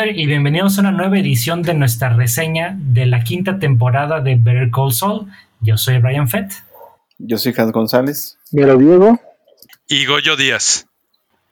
Y bienvenidos a una nueva edición de nuestra reseña de la quinta temporada de Better Call Saul. Yo soy Brian Fett. Yo soy Hans González. Mira Diego. Y Goyo Díaz.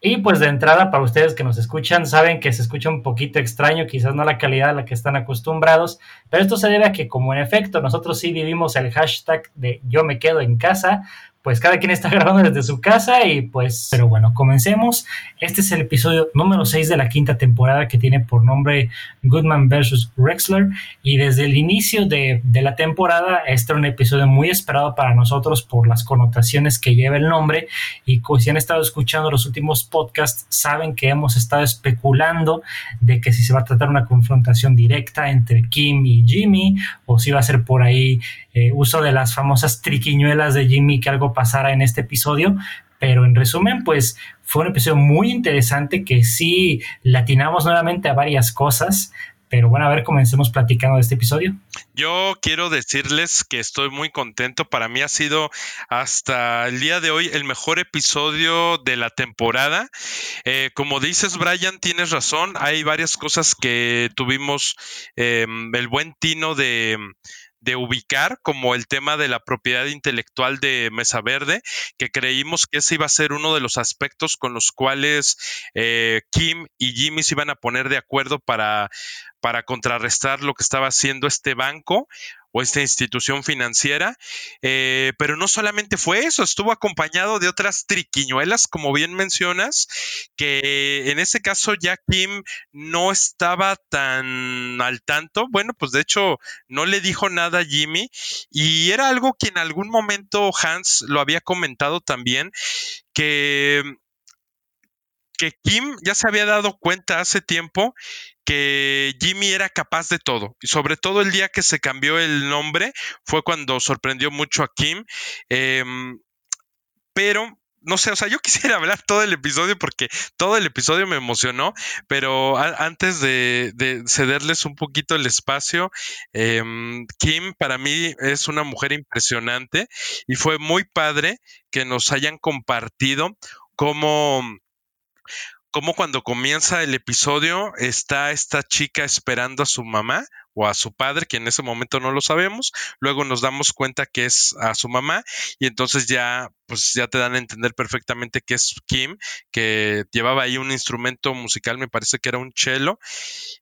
Y pues de entrada, para ustedes que nos escuchan, saben que se escucha un poquito extraño, quizás no la calidad a la que están acostumbrados, pero esto se debe a que como en efecto nosotros sí vivimos el hashtag de yo me quedo en casa, pues cada quien está grabando desde su casa y pues, pero bueno, comencemos. Este es el episodio número 6 de la quinta temporada que tiene por nombre Goodman vs. Rexler y desde el inicio de, de la temporada este era un episodio muy esperado para nosotros por las connotaciones que lleva el nombre y si han estado escuchando los últimos podcasts saben que hemos estado especulando de que si se va a tratar una confrontación directa entre Kim y Jimmy o si va a ser por ahí eh, uso de las famosas triquiñuelas de Jimmy que algo pasara en este episodio. Pero en resumen, pues fue un episodio muy interesante que sí latinamos nuevamente a varias cosas. Pero bueno, a ver, comencemos platicando de este episodio. Yo quiero decirles que estoy muy contento. Para mí ha sido hasta el día de hoy el mejor episodio de la temporada. Eh, como dices, Brian, tienes razón. Hay varias cosas que tuvimos em, el buen tino de de ubicar como el tema de la propiedad intelectual de Mesa Verde, que creímos que ese iba a ser uno de los aspectos con los cuales eh, Kim y Jimmy se iban a poner de acuerdo para, para contrarrestar lo que estaba haciendo este banco o esta institución financiera. Eh, pero no solamente fue eso, estuvo acompañado de otras triquiñuelas, como bien mencionas, que en ese caso ya Kim no estaba tan al tanto. Bueno, pues de hecho no le dijo nada a Jimmy y era algo que en algún momento Hans lo había comentado también, que que Kim ya se había dado cuenta hace tiempo que Jimmy era capaz de todo. Y sobre todo el día que se cambió el nombre fue cuando sorprendió mucho a Kim. Em, pero no sé, o sea, yo quisiera hablar todo el episodio porque todo el episodio me emocionó, pero antes de, cederles un poquito el espacio, em, Kim para mí es una mujer impresionante y fue muy padre que nos hayan compartido cómo como cuando comienza el episodio está esta chica esperando a su mamá o a su padre, que en ese momento no lo sabemos, luego nos damos cuenta que es a su mamá y entonces ya pues ya te dan a entender perfectamente que es Kim, que llevaba ahí un instrumento musical, me parece que era un cello,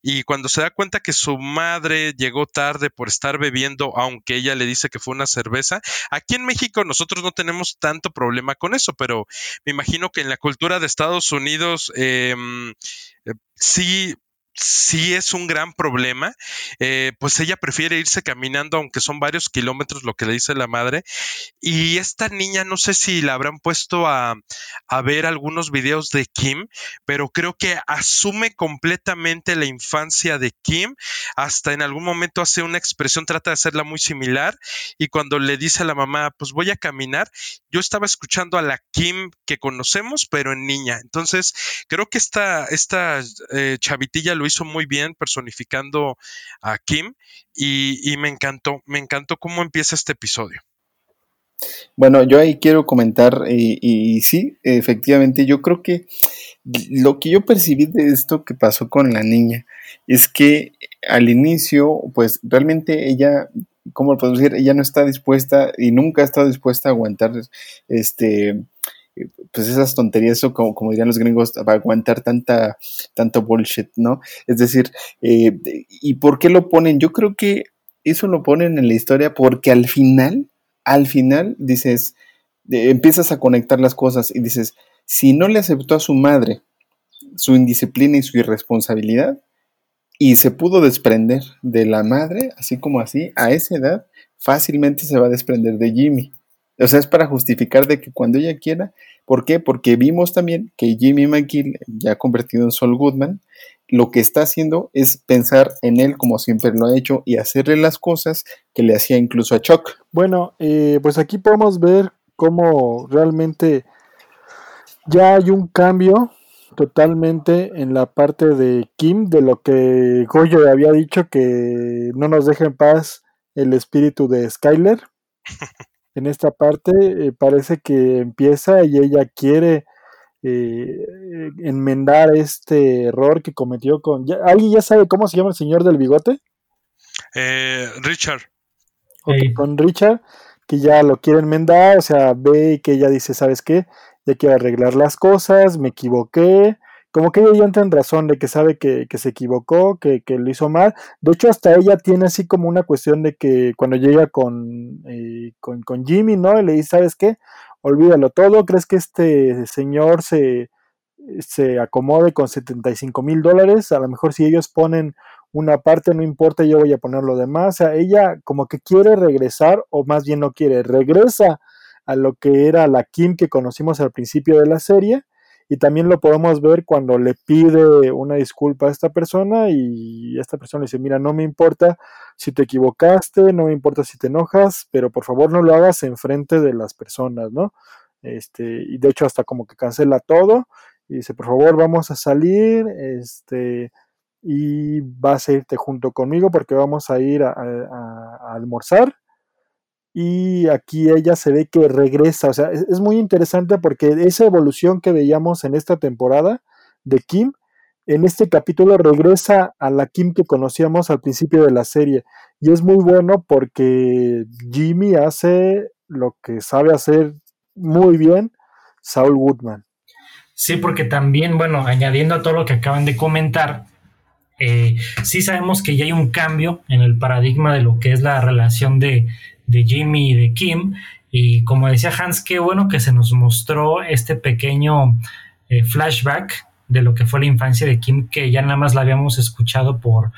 y cuando se da cuenta que su madre llegó tarde por estar bebiendo, aunque ella le dice que fue una cerveza, aquí en México nosotros no tenemos tanto problema con eso, pero me imagino que en la cultura de Estados Unidos em, eh, sí sí es un gran problema, eh, pues ella prefiere irse caminando, aunque son varios kilómetros lo que le dice la madre. Y esta niña, no sé si la habrán puesto a, a ver algunos videos de Kim, pero creo que asume completamente la infancia de Kim. Hasta en algún momento hace una expresión, trata de hacerla muy similar. Y cuando le dice a la mamá, pues voy a caminar, yo estaba escuchando a la Kim que conocemos, pero en niña. Entonces, creo que esta, esta eh, chavitilla lo hizo muy bien personificando a Kim y, me encantó, me encantó cómo empieza este episodio. Bueno, yo ahí quiero comentar, y, sí, efectivamente, yo creo que lo que yo percibí de esto que pasó con la niña es que al inicio, pues realmente ella, ¿cómo lo puedo decir? Ella no está dispuesta y nunca ha estado dispuesta a aguantar este pues esas tonterías, eso como, como dirían los gringos, va a aguantar tanta, tanto bullshit, ¿no? Es decir, eh, ¿y por qué lo ponen? Yo creo que eso lo ponen en la historia porque al final, al final dices, empiezas a conectar las cosas y dices, si no le aceptó a su madre su indisciplina y su irresponsabilidad, y se pudo desprender de la madre, así como así, a esa edad, fácilmente se va a desprender de Jimmy. O sea, es para justificar de que cuando ella quiera, ¿por qué? Porque vimos también que Jimmy McGill, ya convertido en Sol Goodman, lo que está haciendo es pensar en él como siempre lo ha hecho y hacerle las cosas que le hacía incluso a Chuck. Bueno, eh, pues aquí podemos ver cómo realmente ya hay un cambio totalmente en la parte de Kim, de lo que Goyo había dicho que no nos deja en paz el espíritu de Skyler. en esta parte eh, parece que empieza y ella quiere eh, enmendar este error que cometió con... ¿Alguien ya sabe cómo se llama el señor del bigote? Eh, Richard. Con Richard, que ya lo quiere enmendar, o sea, ve que ella dice, ¿sabes qué? Ya quiero arreglar las cosas, me equivoqué, como que ella entra en razón de que sabe que, se equivocó, que, lo hizo mal. De hecho, hasta ella tiene así como una cuestión de que cuando llega con, eh, con, con, Jimmy, ¿no? Y le dice, ¿sabes qué? Olvídalo todo, ¿crees que este señor se, se acomode con 75 mil dólares? A lo mejor si ellos ponen una parte, no importa, yo voy a poner lo demás. O sea, ella como que quiere regresar, o más bien no quiere, regresa a lo que era la Kim que conocimos al principio de la serie y también lo podemos ver cuando le pide una disculpa a esta persona y esta persona le dice, mira, no me importa si te equivocaste, no me importa si te enojas, pero por favor no lo hagas en frente de las personas, ¿no? Este, y de hecho hasta como que cancela todo y dice, por favor, vamos a salir, este, y vas a irte junto conmigo porque vamos a ir a, a almorzar y aquí ella se ve que regresa, o sea, es, muy interesante porque esa evolución que veíamos en esta temporada de Kim, en este capítulo regresa a la Kim que conocíamos al principio de la serie y es muy bueno porque Jimmy hace lo que sabe hacer muy bien Saul Woodman. Sí, porque también, bueno, añadiendo a todo lo que acaban de comentar, eh, sí sabemos que ya hay un cambio en el paradigma de lo que es la relación de, de Jimmy y de Kim. Y como decía Hans, qué bueno que se nos mostró este pequeño eh, flashback de lo que fue la infancia de Kim, que ya nada más la habíamos escuchado por,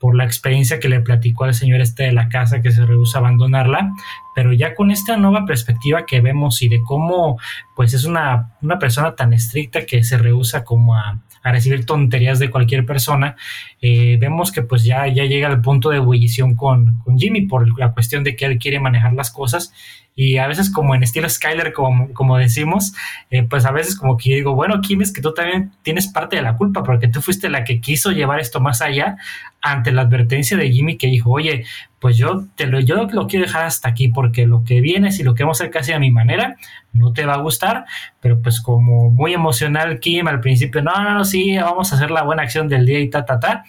por la experiencia que le platicó al señor este de la casa que se rehúsa a abandonarla, pero ya con esta nueva perspectiva que vemos y de cómo pues es una, una persona tan estricta que se rehúsa como a, a recibir tonterías de cualquier persona, eh, vemos que pues ya, ya llega al punto de ebullición con, con, Jimmy por la cuestión de que él quiere manejar las cosas. Y a veces como en estilo Skyler, como, como decimos, eh, pues a veces como que digo, bueno, Kim, es que tú también tienes parte de la culpa porque tú fuiste la que quiso llevar esto más allá ante la advertencia de Jimmy que dijo, oye, pues yo te lo, yo lo quiero dejar hasta aquí porque lo que viene, si lo queremos hacer casi a mi manera, no te va a gustar, pero pues como muy emocional Kim al principio, no, no, no, sí, vamos a hacer la buena acción del día y ta, ta, ta.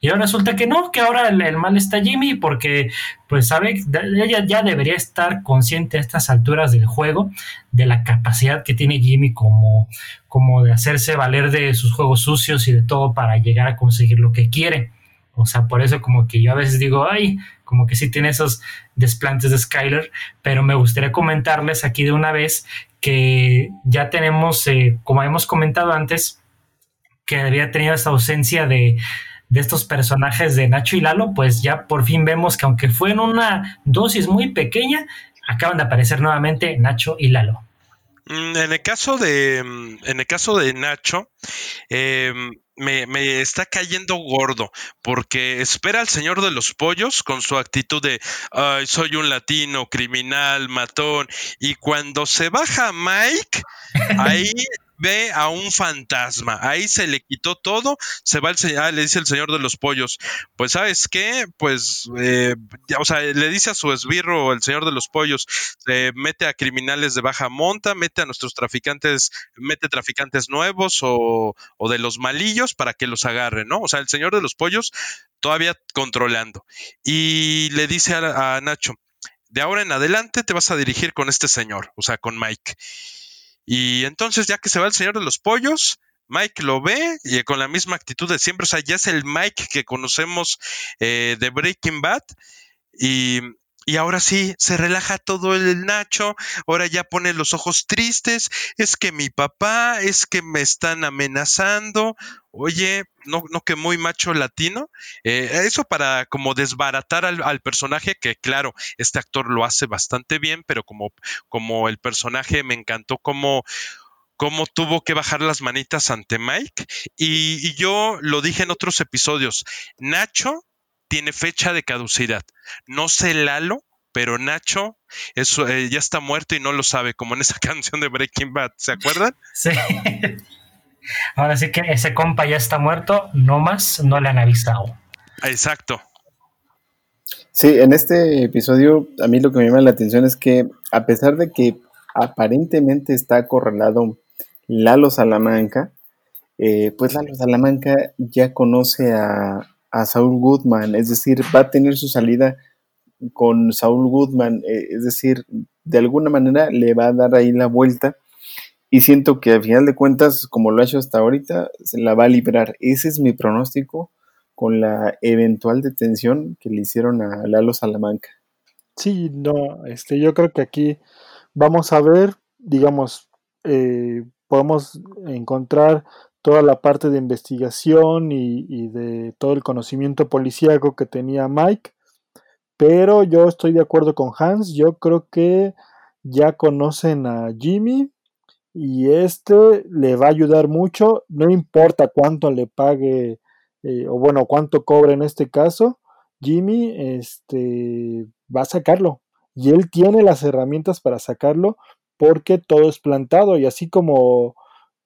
Y ahora resulta que no, que ahora el, mal está Jimmy porque pues sabe, ella ya debería estar consciente a estas alturas del juego de la capacidad que tiene Jimmy como, como de hacerse valer de sus juegos sucios y de todo para llegar a conseguir lo que quiere. O sea, por eso como que yo a veces digo, ay, como que sí tiene esos desplantes de Skyler, pero me gustaría comentarles aquí de una vez que ya tenemos, eh, como hemos comentado antes, que había tenido esta ausencia de, de estos personajes de Nacho y Lalo, pues ya por fin vemos que aunque fue en una dosis muy pequeña, acaban de aparecer nuevamente Nacho y Lalo. Mm, en el caso de, mm, en el caso de Nacho, em, me, me, está cayendo gordo porque espera al señor de los pollos con su actitud de Ay, soy un latino, criminal, matón. Y cuando se baja Mike, ahí ve a un fantasma. Ahí se le quitó todo, se va el señor, ah, le dice el señor de los pollos, pues sabes qué, pues, eh, o sea, le dice a su esbirro, el señor de los pollos, mete a criminales de baja monta, mete a nuestros traficantes, mete traficantes nuevos o, o de los malillos para que los agarren, ¿no? O sea, el señor de los pollos todavía controlando. Y le dice a, a Nacho, de ahora en adelante te vas a dirigir con este señor, o sea, con Mike. Y entonces, ya que se va el señor de los pollos, Mike lo ve y con la misma actitud de siempre, o sea, ya es el Mike que conocemos eh, de Breaking Bad. Y, y ahora sí, se relaja todo el Nacho, ahora ya pone los ojos tristes, es que mi papá, es que me están amenazando, oye, no, no que muy macho latino, eh, eso para como desbaratar al, personaje, que claro, este actor lo hace bastante bien, pero como, como el personaje me encantó como cómo tuvo que bajar las manitas ante Mike. Y, y, yo lo dije en otros episodios, Nacho tiene fecha de caducidad. No sé Lalo, pero Nacho eso, eh, ya está muerto y no lo sabe, como en esa canción de Breaking Bad, ¿se acuerdan? Sí. Ahora sí que ese compa ya está muerto, no más, no le han avisado. Exacto. Sí, en este episodio a mí lo que me llama la atención es que a pesar de que aparentemente está acorralado Lalo Salamanca, eh, pues Lalo Salamanca ya conoce a, Saul Goodman, es decir, va a tener su salida con Saul Goodman, eh, es decir, de alguna manera le va a dar ahí la vuelta y siento que al final de cuentas, como lo ha hecho hasta ahorita, se la va a liberar. Ese es mi pronóstico con la eventual detención que le hicieron a Lalo Salamanca. Sí, no, este, yo creo que aquí vamos a ver, digamos, eh, podemos encontrar toda la parte de investigación y, de todo el conocimiento policíaco que tenía Mike, pero yo estoy de acuerdo con Hans, yo creo que ya conocen a Jimmy y este le va a ayudar mucho, no importa cuánto le pague eh, o bueno, cuánto cobra en este caso, Jimmy este, va a sacarlo y él tiene las herramientas para sacarlo porque todo es plantado y así como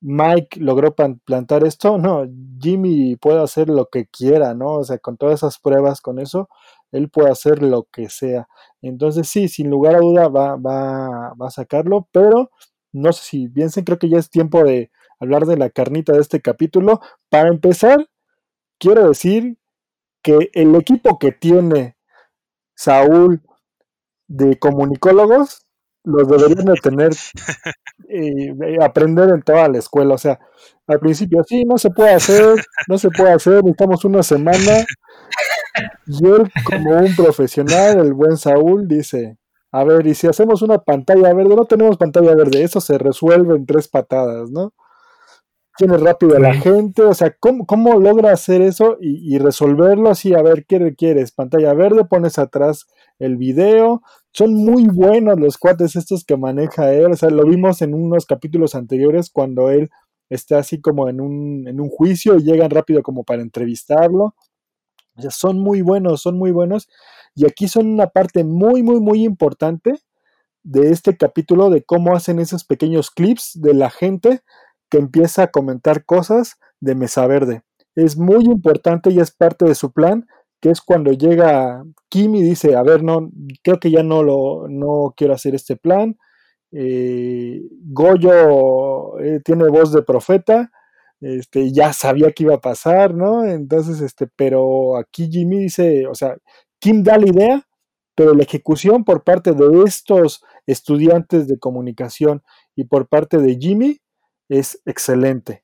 Mike logró plantar esto, no, Jimmy puede hacer lo que quiera, ¿no? O sea, con todas esas pruebas, con eso, él puede hacer lo que sea. Entonces sí, sin lugar a duda va, a sacarlo, pero no sé si piensen, creo que ya es tiempo de hablar de la carnita de este capítulo. Para empezar, quiero decir que el equipo que tiene Saúl de comunicólogos los deberían de tener, eh, aprender en toda la escuela. O sea, al principio, sí, no se puede hacer, no se puede hacer, necesitamos una semana. Y él, como un profesional, el buen Saúl, dice, a ver, y si hacemos una pantalla verde, no tenemos pantalla verde, eso se resuelve en tres patadas, ¿no? Tiene rápido a la gente, o sea, ¿cómo, logra hacer eso y, resolverlo así? A ver, ¿qué requieres? Pantalla verde, pones atrás el video. Son muy buenos los cuates estos que maneja él, o sea, lo vimos en unos capítulos anteriores cuando él está así como en un, en un juicio y llegan rápido como para entrevistarlo. O sea, son muy buenos, son muy buenos. Y aquí son una parte muy, muy, muy importante de este capítulo de cómo hacen esos pequeños clips de la gente que empieza a comentar cosas de Mesa Verde. Es muy importante y es parte de su plan, que es cuando llega Kim y dice, a ver, no, creo que ya no lo, no quiero hacer este plan. Eh, Goyo eh, tiene voz de profeta, este, ya sabía que iba a pasar, ¿no? Entonces, este, pero aquí Jimmy dice, o sea, Kim da la idea, pero la ejecución por parte de estos estudiantes de comunicación y por parte de Jimmy es excelente.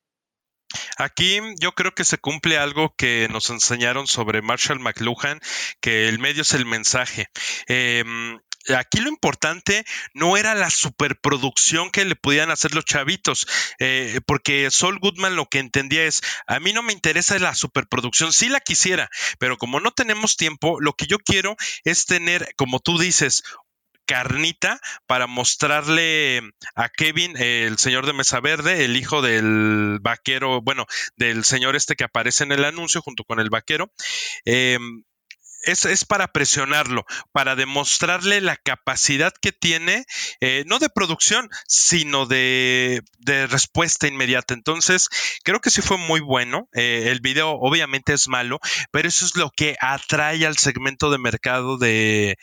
Aquí yo creo que se cumple algo que nos enseñaron sobre Marshall McLuhan, que el medio es el mensaje. Em, aquí lo importante no era la superproducción que le podían hacer los chavitos, eh, porque Sol Goodman lo que entendía es, a mí no me interesa la superproducción, sí la quisiera, pero como no tenemos tiempo, lo que yo quiero es tener, como tú dices, carnita para mostrarle a Kevin, el señor de Mesa Verde, el hijo del vaquero, bueno, del señor este que aparece en el anuncio junto con el vaquero. Eh, es, para presionarlo, para demostrarle la capacidad que tiene, eh, no de producción, sino de, respuesta inmediata. Entonces, creo que sí fue muy bueno. Eh, el video obviamente es malo, pero eso es lo que atrae al segmento de mercado de,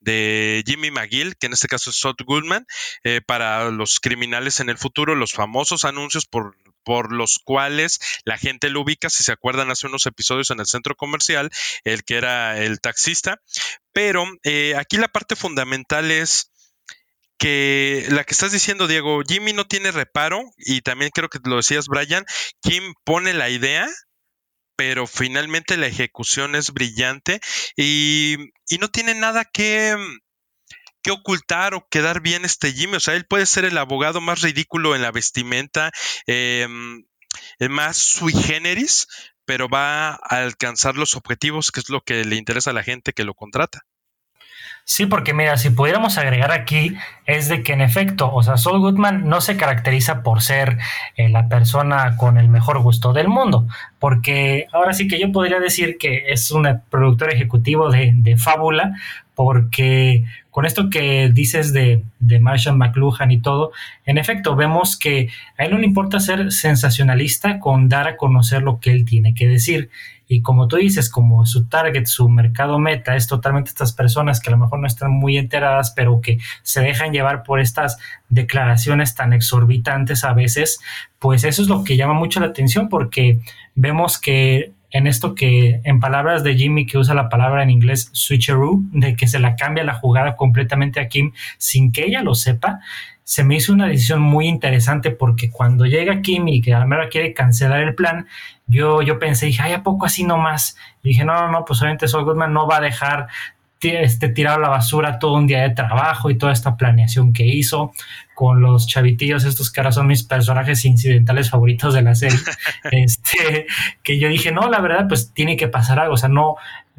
de Jimmy McGill, que en este caso es Sot Goodman, eh, para los criminales en el futuro, los famosos anuncios por por los cuales la gente lo ubica, si se acuerdan hace unos episodios en el centro comercial, el que era el taxista. Pero eh, aquí la parte fundamental es que la que estás diciendo, Diego, Jimmy no tiene reparo y también creo que lo decías, Brian, Kim pone la idea, pero finalmente la ejecución es brillante y, y no tiene nada que, que ocultar o quedar bien este Jimmy. O sea, él puede ser el abogado más ridículo en la vestimenta, el más sui generis, pero va a alcanzar los objetivos, que es lo que le interesa a la gente que lo contrata. Sí, porque mira, si pudiéramos agregar aquí, es de que en efecto, o sea, Saul Goodman no se caracteriza por ser eh, la persona con el mejor gusto del mundo, porque ahora sí que yo podría decir que es un productor ejecutivo de, de fábula, porque con esto que dices de, de, Marshall McLuhan y todo, en efecto vemos que a él no le importa ser sensacionalista con dar a conocer lo que él tiene que decir. Y como tú dices, como su target, su mercado meta es totalmente estas personas que a lo mejor no están muy enteradas, pero que se dejan llevar por estas declaraciones tan exorbitantes a veces, pues eso es lo que llama mucho la atención porque vemos que en esto que en palabras de Jimmy que usa la palabra en inglés switcheroo, de que se la cambia la jugada completamente a Kim sin que ella lo sepa, se me hizo una decisión muy interesante porque cuando llega Kim y que a la quiere cancelar el plan, yo, yo pensé, dije, ay, ¿a poco así nomás? Y dije, no, no, no, pues obviamente Saul Goodman no va a dejar este, tirar a la basura todo un día de trabajo y toda esta planeación que hizo con los chavitillos, estos que ahora son mis personajes incidentales favoritos de la serie, este, que yo dije, no, la verdad, pues tiene que pasar algo, o sea, no,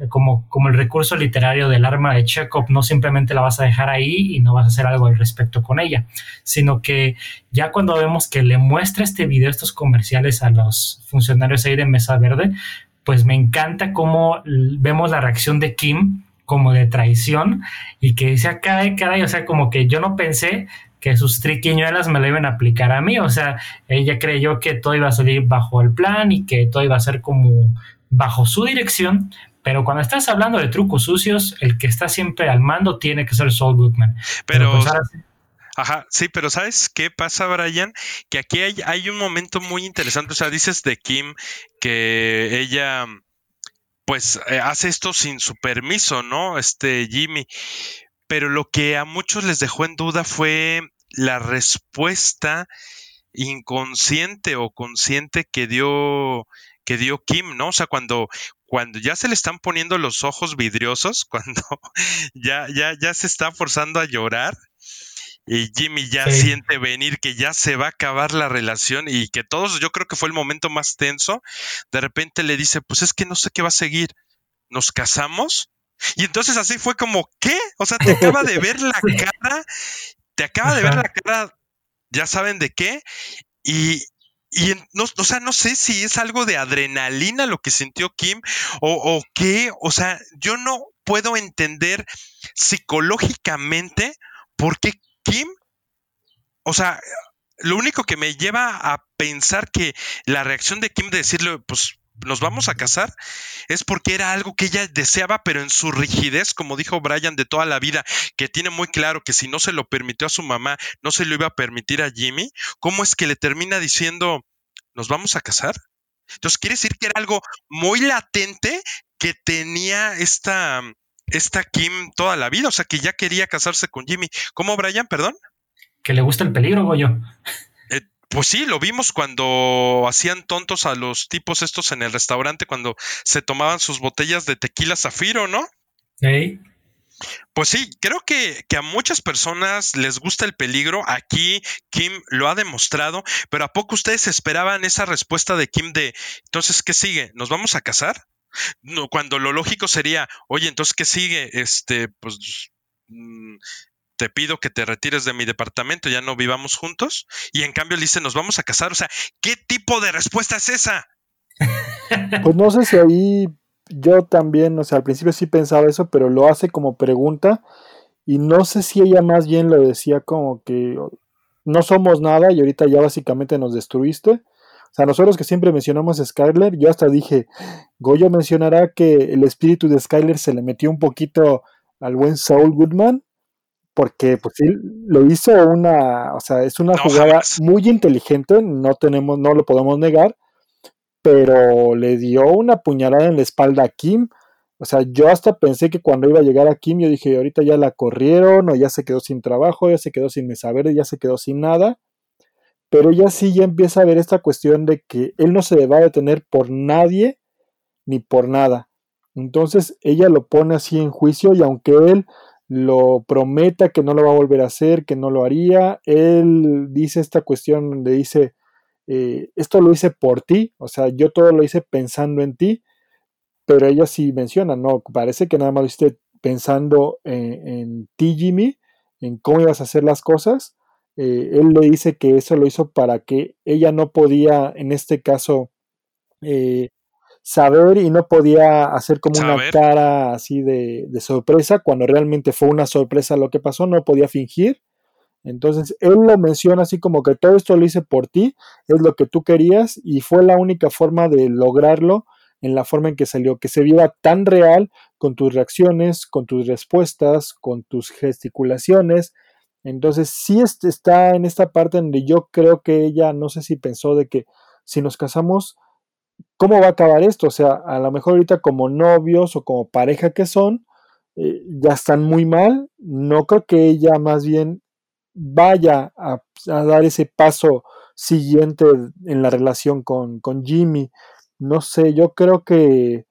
como, como el recurso literario del arma de Chekhov, no simplemente la vas a dejar ahí y no vas a hacer algo al respecto con ella, sino que ya cuando vemos que le muestra este video, estos comerciales a los funcionarios ahí de Mesa Verde, pues me encanta cómo vemos la reacción de Kim como de traición y que dice, caray, caray, o sea, como que yo no pensé que sus triquiñuelas me lo iban a aplicar a mí, o sea, ella creyó que todo iba a salir bajo el plan y que todo iba a ser como bajo su dirección, pero cuando estás hablando de trucos sucios, el que está siempre al mando tiene que ser Saul Goodman. Pero, pues, Ajá, sí, pero ¿sabes qué pasa, Brian? Que aquí hay, hay un momento muy interesante, o sea, dices de Kim que ella pues eh, hace esto sin su permiso, ¿no? Este Jimmy. Pero lo que a muchos les dejó en duda fue la respuesta inconsciente o consciente que dio que dio Kim, ¿no? O sea, cuando cuando ya se le están poniendo los ojos vidriosos, cuando ya ya ya se está forzando a llorar, y Jimmy ya siente venir que ya se va a acabar la relación y que todos, yo creo que fue el momento más tenso, de repente le dice, pues es que no sé qué va a seguir, ¿nos casamos? Y entonces así fue como, ¿qué? O sea, te acaba de ver la cara, te acaba de ver la cara, ya saben de qué, y, y no, o sea, no sé si es algo de adrenalina lo que sintió Kim o, o qué, o sea, yo no puedo entender psicológicamente por qué Kim, o sea, lo único que me lleva a pensar que la reacción de Kim de decirle, pues nos vamos a casar, es porque era algo que ella deseaba, pero en su rigidez, como dijo Brian de toda la vida, que tiene muy claro que si no se lo permitió a su mamá, no se lo iba a permitir a Jimmy, ¿cómo es que le termina diciendo, nos vamos a casar? Entonces quiere decir que era algo muy latente que tenía esta, esta Kim toda la vida, o sea que ya quería casarse con Jimmy. ¿Cómo, Brian? Perdón. Que le gusta el peligro, Goyo. Eh, pues sí, lo vimos cuando hacían tontos a los tipos estos en el restaurante, cuando se tomaban sus botellas de tequila zafiro, ¿no? Sí. Pues sí, creo que, que, a muchas personas les gusta el peligro. Aquí Kim lo ha demostrado, pero ¿a poco ustedes esperaban esa respuesta de Kim de, entonces, ¿qué sigue? ¿Nos vamos a casar? No, cuando lo lógico sería, oye, entonces, ¿qué sigue? Este, pues mm, te pido que te retires de mi departamento, ya no vivamos juntos. Y en cambio le dice, nos vamos a casar. O sea, ¿qué tipo de respuesta es esa? Pues no sé si ahí yo también, o sea, al principio sí pensaba eso, pero lo hace como pregunta. Y no sé si ella más bien lo decía como que no somos nada y ahorita ya básicamente nos destruiste. O sea, nosotros que siempre mencionamos a Skyler, yo hasta dije, Goyo mencionará que el espíritu de Skyler se le metió un poquito al buen Saul Goodman, porque pues sí, lo hizo una, o sea, es una jugada muy inteligente, no tenemos, no lo podemos negar, pero le dio una puñalada en la espalda a Kim. O sea, yo hasta pensé que cuando iba a llegar a Kim, yo dije, ahorita ya la corrieron, o ya se quedó sin trabajo, ya se quedó sin mesa verde, ya se quedó sin nada pero ella sí ya empieza a ver esta cuestión de que él no se va a detener por nadie ni por nada. Entonces ella lo pone así en juicio y aunque él lo prometa que no lo va a volver a hacer, que no lo haría, él dice esta cuestión donde dice, eh, esto lo hice por ti, o sea, yo todo lo hice pensando en ti, pero ella sí menciona, no, parece que nada más lo hiciste pensando en, en ti, Jimmy, en cómo ibas a hacer las cosas, eh, él le dice que eso lo hizo para que ella no podía, en este caso, eh, saber y no podía hacer como una cara así de, de, sorpresa, cuando realmente fue una sorpresa lo que pasó, no podía fingir. Entonces, él lo menciona así como que todo esto lo hice por ti, es lo que tú querías y fue la única forma de lograrlo en la forma en que salió, que se viera tan real con tus reacciones, con tus respuestas, con tus gesticulaciones, Entonces sí está en esta parte donde yo creo que ella, no sé si pensó de que si nos casamos, ¿cómo va a acabar esto? O sea, a lo mejor ahorita como novios o como pareja que son, eh, ya están muy mal. No creo que ella más bien vaya a, dar ese paso siguiente en la relación con, con Jimmy. No sé, yo creo que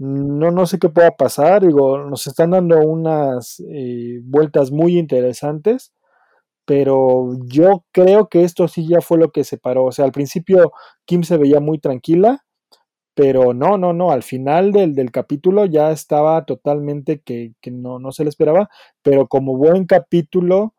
no, no sé qué pueda pasar, digo, nos están dando unas eh, vueltas muy interesantes, pero yo creo que esto sí ya fue lo que separó. O sea, al principio Kim se veía muy tranquila, pero no, no, no, al final del, del capítulo ya estaba totalmente que, que, no, no se le esperaba, pero como buen capítulo,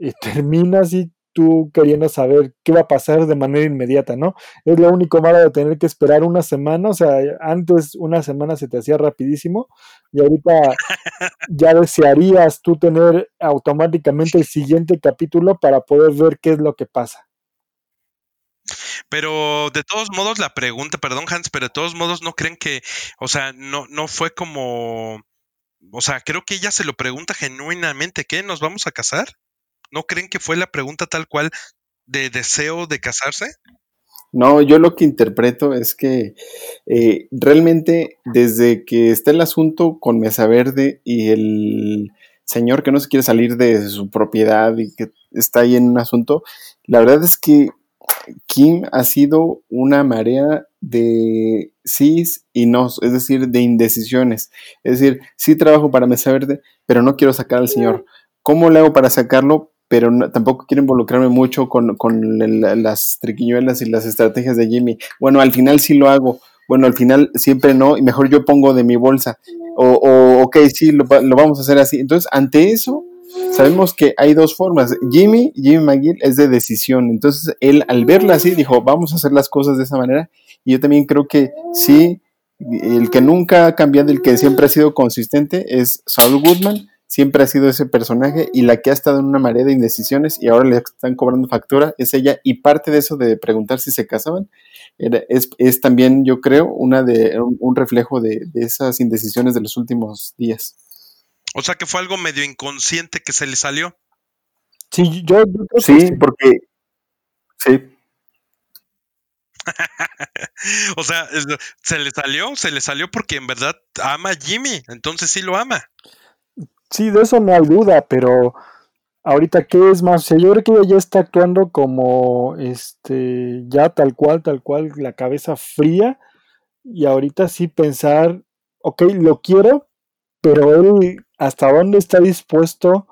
eh, termina así tú queriendo saber qué va a pasar de manera inmediata, ¿no? Es lo único malo de tener que esperar una semana, o sea, antes una semana se te hacía rapidísimo y ahorita ya desearías tú tener automáticamente el siguiente capítulo para poder ver qué es lo que pasa. Pero de todos modos la pregunta, perdón Hans, pero de todos modos no creen que, o sea, no, no fue como, o sea, creo que ella se lo pregunta genuinamente, ¿qué? ¿Nos vamos a casar? ¿No creen que fue la pregunta tal cual de deseo de casarse? No, yo lo que interpreto es que eh, realmente desde que está el asunto con Mesa Verde y el señor que no se quiere salir de su propiedad y que está ahí en un asunto, la verdad es que Kim ha sido una marea de sís y no, es decir, de indecisiones. Es decir, sí trabajo para Mesa Verde, pero no quiero sacar al señor. ¿Cómo le hago para sacarlo? Pero tampoco quiero involucrarme mucho con, las triquiñuelas y las estrategias de Jimmy. Bueno, al final sí lo hago. Bueno, al final siempre no, y mejor yo pongo de mi bolsa. O, o ok, sí, lo, vamos a hacer así. Entonces, ante eso, sabemos que hay dos formas. Jimmy, Jimmy McGill es de decisión. Entonces, él al verla así dijo, vamos a hacer las cosas de esa manera. Y yo también creo que sí, el que nunca ha cambiado, el que siempre ha sido consistente es Saul Goodman siempre ha sido ese personaje y la que ha estado en una marea de indecisiones y ahora le están cobrando factura es ella y parte de eso de preguntar si se casaban es, también yo creo una de un, reflejo de, esas indecisiones de los últimos días. O sea que fue algo medio inconsciente que se le salió. Sí, yo, sí, porque sí. o sea, se le salió, se le salió porque en verdad ama a Jimmy, entonces sí lo ama. Sí, de eso no hay duda, pero ahorita qué es más, o sea, yo creo que ella ya está actuando como este ya tal cual, tal cual, la cabeza fría y ahorita sí pensar, ok, lo quiero, pero él hasta dónde está dispuesto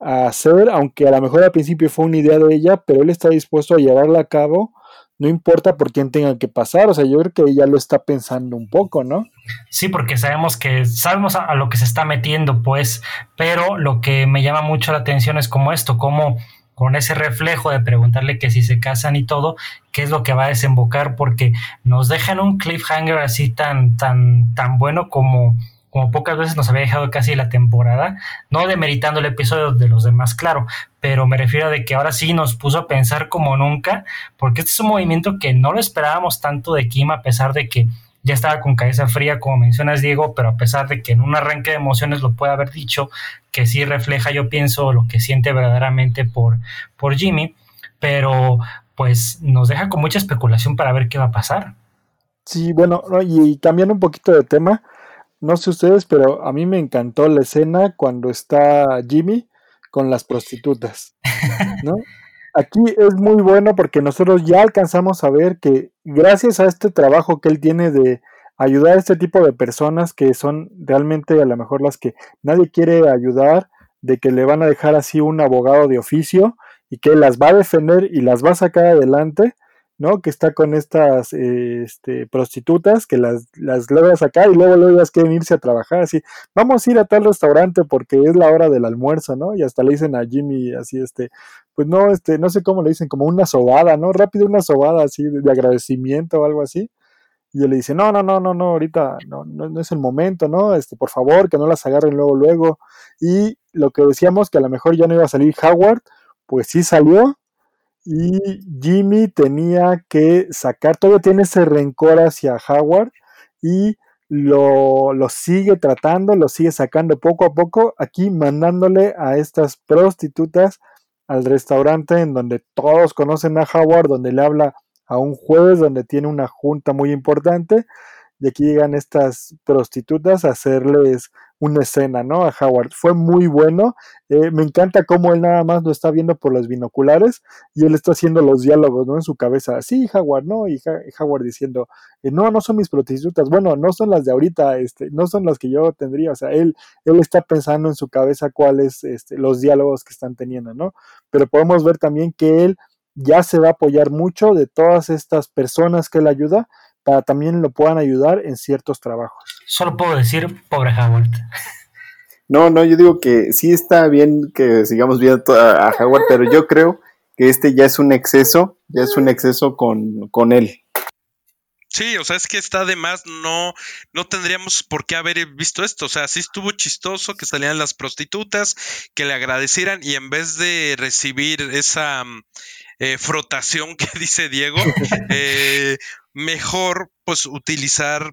a hacer, aunque a lo mejor al principio fue una idea de ella, pero él está dispuesto a llevarla a cabo no importa por quién tenga que pasar, o sea, yo creo que ella lo está pensando un poco, ¿no? Sí, porque sabemos que sabemos a, lo que se está metiendo, pues, pero lo que me llama mucho la atención es como esto, como con ese reflejo de preguntarle que si se casan y todo, qué es lo que va a desembocar, porque nos dejan un cliffhanger así tan, tan, tan bueno como como pocas veces nos había dejado casi la temporada, no demeritando el episodio de los demás, claro, pero me refiero a de que ahora sí nos puso a pensar como nunca, porque este es un movimiento que no lo esperábamos tanto de Kim, a pesar de que ya estaba con cabeza fría, como mencionas Diego, pero a pesar de que en un arranque de emociones lo puede haber dicho, que sí refleja, yo pienso, lo que siente verdaderamente por, por Jimmy, pero pues nos deja con mucha especulación para ver qué va a pasar. Sí, bueno, y cambiando un poquito de tema, no sé ustedes, pero a mí me encantó la escena cuando está Jimmy con las prostitutas, ¿no? Aquí es muy bueno porque nosotros ya alcanzamos a ver que gracias a este trabajo que él tiene de ayudar a este tipo de personas que son realmente a lo mejor las que nadie quiere ayudar, de que le van a dejar así un abogado de oficio y que las va a defender y las va a sacar adelante, ¿no? Que está con estas este, prostitutas que las, las logra sacar y luego luego ellas quieren irse a trabajar así. Vamos a ir a tal restaurante porque es la hora del almuerzo, ¿no? Y hasta le dicen a Jimmy así, este, pues no, este, no sé cómo le dicen, como una sobada, ¿no? Rápido una sobada así de, agradecimiento o algo así. Y él le dice, no, no, no, no, no, ahorita no, no, no es el momento, ¿no? Este, por favor, que no las agarren luego, luego. Y lo que decíamos que a lo mejor ya no iba a salir Howard, pues sí salió, y Jimmy tenía que sacar, todavía tiene ese rencor hacia Howard y lo, lo sigue tratando, lo sigue sacando poco a poco, aquí mandándole a estas prostitutas al restaurante en donde todos conocen a Howard, donde le habla a un juez, donde tiene una junta muy importante, y aquí llegan estas prostitutas a hacerles una escena, ¿no? A Howard. Fue muy bueno. Eh, me encanta cómo él nada más lo está viendo por los binoculares y él está haciendo los diálogos, ¿no? En su cabeza. Sí, Howard, ¿no? Y, Howard diciendo, eh, no, no son mis prostitutas. Bueno, no son las de ahorita, este, no son las que yo tendría. O sea, él, él está pensando en su cabeza cuáles este, los diálogos que están teniendo, ¿no? Pero podemos ver también que él ya se va a apoyar mucho de todas estas personas que él ayuda para también lo puedan ayudar en ciertos trabajos. Solo puedo decir, pobre Howard. No, no, yo digo que sí está bien que sigamos viendo a, Howard, pero yo creo que este ya es un exceso, ya es un exceso con, con él. Sí, o sea, es que está de más, no, no tendríamos por qué haber visto esto. O sea, sí estuvo chistoso que salían las prostitutas, que le agradecieran y en vez de recibir esa eh, frotación que dice Diego, eh, mejor pues utilizar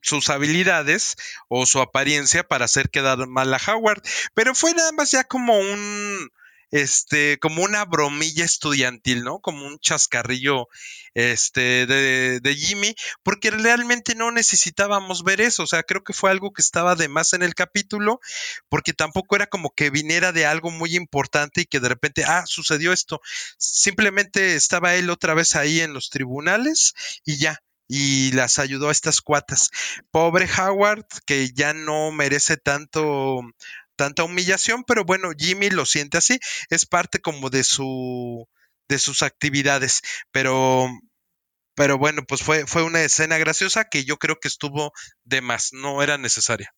sus habilidades o su apariencia para hacer quedar mal a Howard. Pero fue nada más ya como un, este, como una bromilla estudiantil, ¿no? Como un chascarrillo, este, de, de, Jimmy, porque realmente no necesitábamos ver eso, o sea, creo que fue algo que estaba de más en el capítulo, porque tampoco era como que viniera de algo muy importante y que de repente, ah, sucedió esto, simplemente estaba él otra vez ahí en los tribunales y ya, y las ayudó a estas cuatas. Pobre Howard, que ya no merece tanto tanta humillación, pero bueno, Jimmy lo siente así, es parte como de su de sus actividades, pero pero bueno, pues fue fue una escena graciosa que yo creo que estuvo de más, no era necesaria.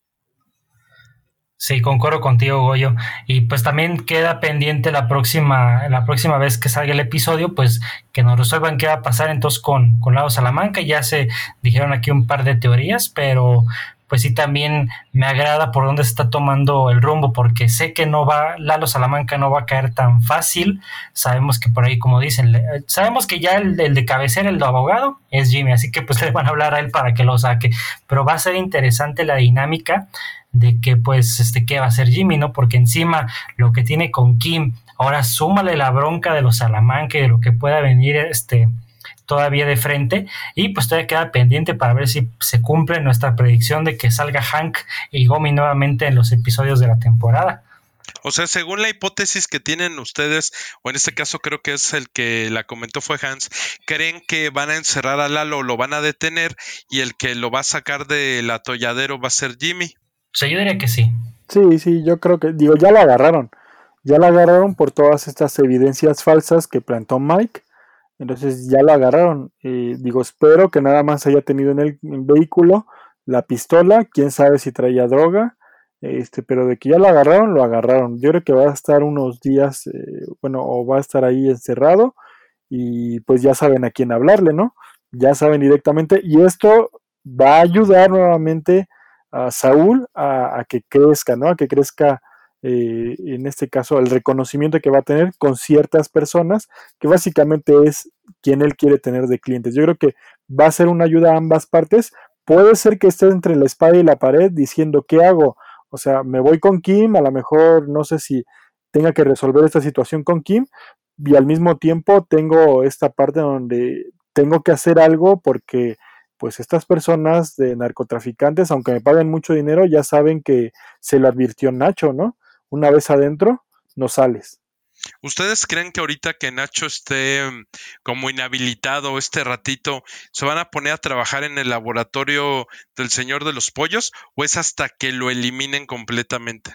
Sí, concuerdo contigo, Goyo. Y pues también queda pendiente la próxima, la próxima vez que salga el episodio, pues que nos resuelvan qué va a pasar entonces con, con Lado Salamanca. Ya se dijeron aquí un par de teorías, pero pues sí también me agrada por dónde está tomando el rumbo, porque sé que no va, Lalo Salamanca no va a caer tan fácil. Sabemos que por ahí, como dicen, sabemos que ya el, de cabecera, el de abogado, es Jimmy, así que pues le van a hablar a él para que lo saque. Pero va a ser interesante la dinámica de que pues este qué va a hacer Jimmy, ¿no? Porque encima lo que tiene con Kim, ahora súmale la bronca de los Salamanca y de lo que pueda venir este todavía de frente y pues todavía queda pendiente para ver si se cumple nuestra predicción de que salga Hank y Gomi nuevamente en los episodios de la temporada. O sea, según la hipótesis que tienen ustedes, o en este caso creo que es el que la comentó fue Hans, creen que van a encerrar a Lalo, lo van a detener y el que lo va a sacar del atolladero va a ser Jimmy. O sea, yo diría que sí. Sí, sí, yo creo que, digo, ya lo agarraron. Ya lo agarraron por todas estas evidencias falsas que plantó Mike entonces ya lo agarraron. y digo, espero que nada más haya tenido en el vehículo la pistola, quién sabe si traía droga, este, pero de que ya lo agarraron, lo agarraron. Yo creo que va a estar unos días, eh, bueno, o va a estar ahí encerrado y pues ya saben a quién hablarle, ¿no? Ya saben directamente y esto va a ayudar nuevamente a Saúl a, a que crezca, ¿no? A que crezca eh, en este caso, el reconocimiento que va a tener con ciertas personas, que básicamente es quien él quiere tener de clientes. Yo creo que va a ser una ayuda a ambas partes. Puede ser que esté entre la espada y la pared diciendo, ¿qué hago? O sea, me voy con Kim, a lo mejor no sé si tenga que resolver esta situación con Kim, y al mismo tiempo tengo esta parte donde tengo que hacer algo porque pues estas personas de narcotraficantes, aunque me paguen mucho dinero, ya saben que se lo advirtió Nacho, ¿no? Una vez adentro, no sales. ¿Ustedes creen que ahorita que Nacho esté mm, como inhabilitado este ratito, se van a poner a trabajar en el laboratorio del Señor de los Pollos o es hasta que lo eliminen completamente?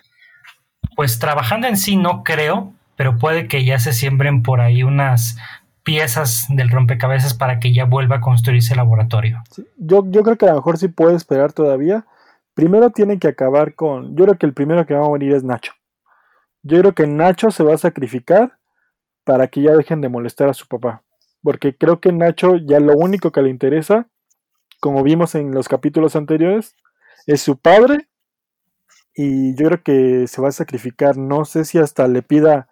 Pues trabajando en sí no creo, pero puede que ya se siembren por ahí unas piezas del rompecabezas para que ya vuelva a construirse el laboratorio. yo, yo creo que a lo mejor sí puede esperar todavía. Primero tienen que acabar con... Yo creo que el primero que va a morir es Nacho. Yo creo que Nacho se va a sacrificar para que ya dejen de molestar a su papá. Porque creo que Nacho ya lo único que le interesa, como vimos en los capítulos anteriores, es su padre. Y yo creo que se va a sacrificar. No sé si hasta le pida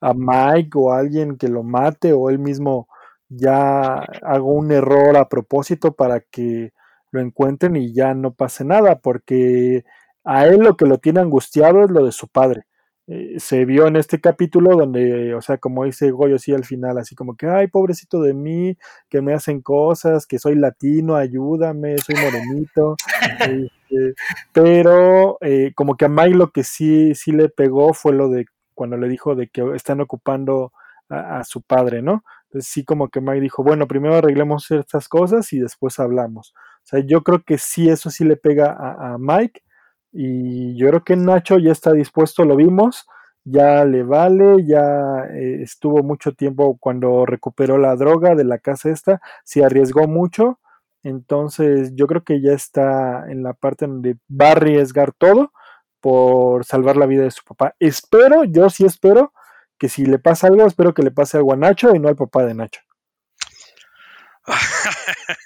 a Mike o a alguien que lo mate o él mismo ya haga un error a propósito para que lo encuentren y ya no pase nada, porque a él lo que lo tiene angustiado es lo de su padre. Eh, se vio en este capítulo donde, o sea, como dice Goyo así al final, así como que, ay, pobrecito de mí, que me hacen cosas, que soy latino, ayúdame, soy morenito. Este, pero eh, como que a Mike lo que sí, sí le pegó fue lo de cuando le dijo de que están ocupando a, su padre, ¿no? Entonces sí como que Mike dijo, bueno, primero arreglemos estas cosas y después hablamos. O sea, yo creo que sí, eso sí le pega a, a Mike y yo creo que Nacho ya está dispuesto, lo vimos, ya le vale, ya eh, estuvo mucho tiempo cuando recuperó la droga de la casa esta, se arriesgó mucho, entonces yo creo que ya está en la parte donde va a arriesgar todo por salvar la vida de su papá. Espero, yo sí espero que si le pasa algo, espero que le pase algo a Nacho y no al papá de Nacho.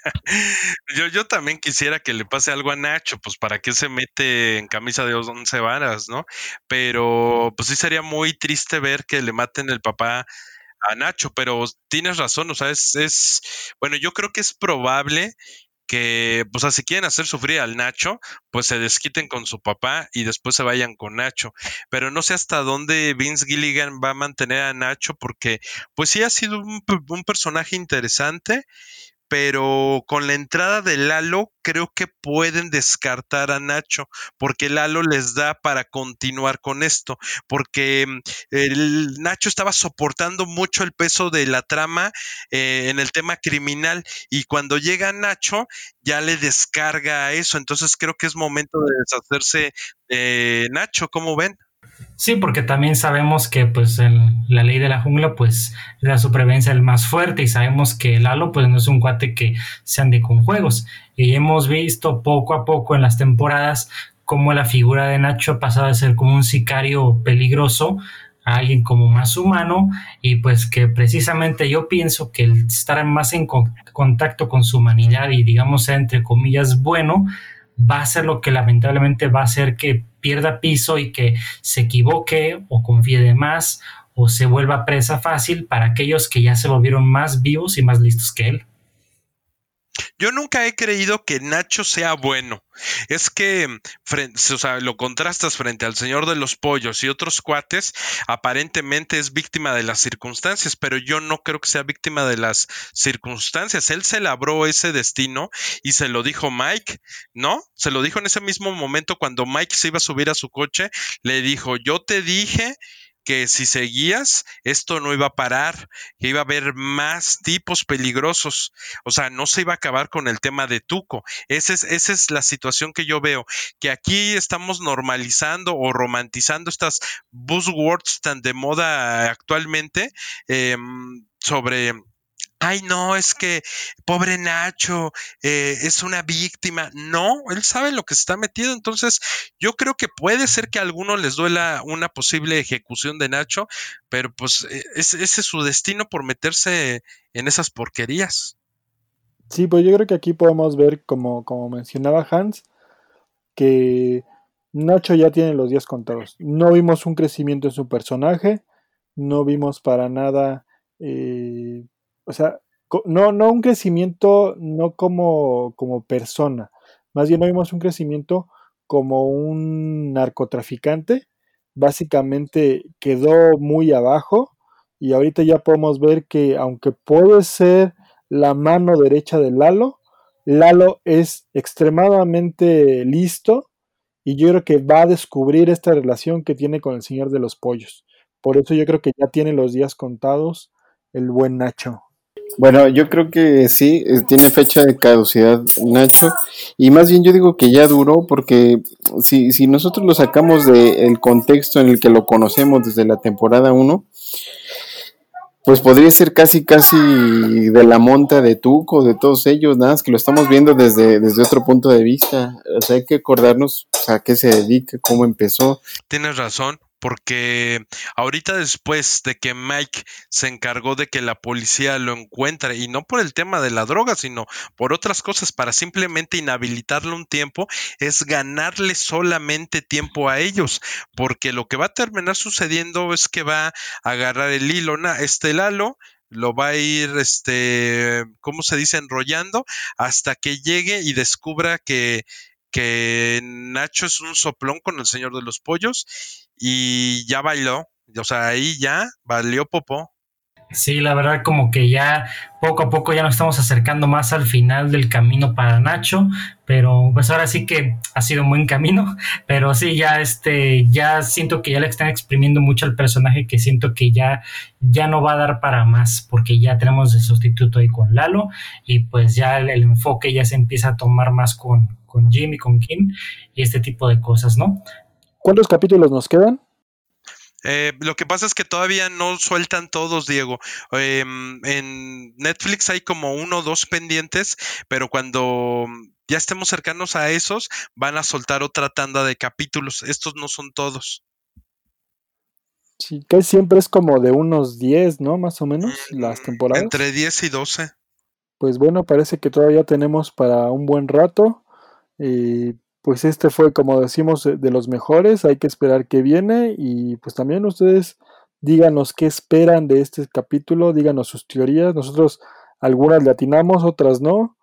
yo, yo también quisiera que le pase algo a Nacho, pues para que se mete en camisa de once varas, ¿no? Pero pues sí sería muy triste ver que le maten el papá a Nacho, pero tienes razón, o sea, es bueno, yo creo que es probable que, pues, si quieren hacer sufrir al Nacho, pues se desquiten con su papá y después se vayan con Nacho. Pero no sé hasta dónde Vince Gilligan va a mantener a Nacho, porque, pues sí ha sido un personaje interesante pero con la entrada de Lalo creo que pueden descartar a Nacho, porque Lalo les da para continuar con esto, porque mm, el Nacho estaba soportando mucho el peso de la trama eh, en el tema criminal y cuando llega Nacho ya le descarga eso, entonces creo que es momento de deshacerse de Nacho, ¿cómo ven? Sí, porque también sabemos que pues en la ley de la jungla pues la supervivencia el más fuerte y sabemos que Lalo pues no es un cuate que se ande con juegos. Y hemos visto poco a poco en las temporadas cómo la figura de Nacho ha pasado de ser como un sicario peligroso a alguien como más humano y pues que precisamente yo pienso que el estar más en contacto con su humanidad y digamos entre comillas bueno va a ser lo que lamentablemente va a hacer que pierda piso y que se equivoque o confíe de más o se vuelva presa fácil para aquellos que ya se volvieron más vivos y más listos que él. Yo nunca he creído que Nacho sea bueno. Es que, o sea, lo contrastas frente al Señor de los Pollos y otros cuates, aparentemente es víctima de las circunstancias, pero yo no creo que sea víctima de las circunstancias. Él se labró ese destino y se lo dijo Mike, ¿no? Se lo dijo en ese mismo momento cuando Mike se iba a subir a su coche, le dijo, yo te dije que si seguías, esto no iba a parar, que iba a haber más tipos peligrosos. O sea, no se iba a acabar con el tema de Tuco. Es, esa es la situación que yo veo, que aquí estamos normalizando o romantizando estas buzzwords tan de moda actualmente em, sobre ay no, es que pobre Nacho eh, es una víctima. No, él sabe lo que se está metido. Entonces, yo creo que puede ser que a algunos les duela una posible ejecución de Nacho, pero pues e, ese, es su destino por meterse en esas porquerías. Sí, pues yo creo que aquí podemos ver, como, como mencionaba Hans, que Nacho ya tiene los días contados. No vimos un crecimiento en su personaje, no vimos para nada eh, o sea, no, no un crecimiento no como, como persona, más bien vimos un crecimiento como un narcotraficante, básicamente quedó muy abajo y ahorita ya podemos ver que aunque puede ser la mano derecha de Lalo, Lalo es extremadamente listo y yo creo que va a descubrir esta relación que tiene con el Señor de los Pollos. Por eso yo creo que ya tiene los días contados el buen Nacho. Bueno, yo creo que sí, eh, tiene fecha de caducidad Nacho, y más bien yo digo que ya duró porque si, si nosotros lo sacamos del contexto en el que lo conocemos desde la temporada 1, pues podría ser casi, casi de la monta de Tuco, de todos ellos, nada más que lo estamos viendo desde, desde otro punto de vista. O sea, hay que acordarnos a qué se dedica, cómo empezó. Tienes razón porque ahorita después de que Mike se encargó de que la policía lo encuentre, y no por el tema de la droga, sino por otras cosas, para simplemente inhabilitarlo un tiempo, es ganarle solamente tiempo a ellos, porque lo que va a terminar sucediendo es que va a agarrar el hilo, este Lalo lo va a ir, este, ¿cómo se dice? Enrollando hasta que llegue y descubra que, que Nacho es un soplón con el Señor de los Pollos y ya bailó. O sea, ahí ya valió popó. Sí, la verdad como que ya poco a poco ya nos estamos acercando más al final del camino para Nacho, pero pues ahora sí que ha sido un buen camino, pero sí ya este ya siento que ya le están exprimiendo mucho al personaje que siento que ya ya no va a dar para más porque ya tenemos el sustituto ahí con Lalo y pues ya el, enfoque ya se empieza a tomar más con con Jimmy, con Kim y este tipo de cosas, ¿no? ¿Cuántos capítulos nos quedan? Eh, lo que pasa es que todavía no sueltan todos, Diego. Em, en Netflix hay como uno o dos pendientes, pero cuando ya estemos cercanos a esos, van a soltar otra tanda de capítulos. Estos no son todos. Sí, que siempre es como de unos 10, ¿no? Más o menos, mm, las temporadas. Entre 10 y 12. Pues bueno, parece que todavía tenemos para un buen rato. Y pues este fue, como decimos, de los mejores. Hay que esperar que viene y pues también ustedes díganos qué esperan de este capítulo, díganos sus teorías. Nosotros algunas le atinamos, otras no.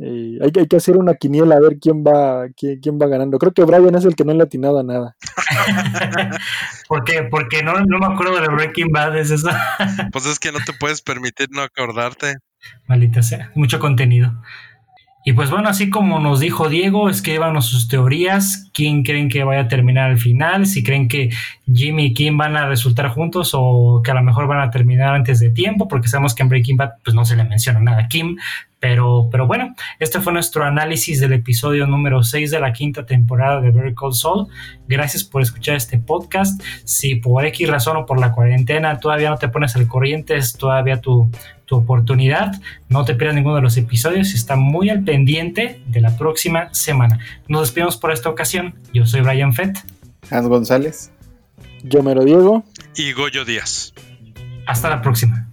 hay, hay, que hacer una quiniela a ver quién va, quién, quién, va ganando. Creo que Brian es el que no le ha atinado a nada. ¿Por qué? Porque no, no me acuerdo de Breaking Bad, es eso. pues es que no te puedes permitir no acordarte. Maldita sea, mucho contenido. Y pues bueno, así como nos dijo Diego, escríbanos sus teorías, quién creen que vaya a terminar al final, si creen que Jimmy y Kim van a resultar juntos o que a lo mejor van a terminar antes de tiempo, porque sabemos que en Breaking Bad pues no se le menciona nada a Kim, pero, pero bueno, este fue nuestro análisis del episodio número 6 de la quinta temporada de Very Cold Soul. Gracias por escuchar este podcast. Si por X razón o por la cuarentena todavía no te pones al corriente, es todavía tu, tu oportunidad. No te pierdas ninguno de los episodios y está muy al pendiente de la próxima semana. Nos despedimos por esta ocasión. Yo soy Brian Fett. Hans González. Yo Mero Diego. Y Goyo Díaz. Hasta la próxima.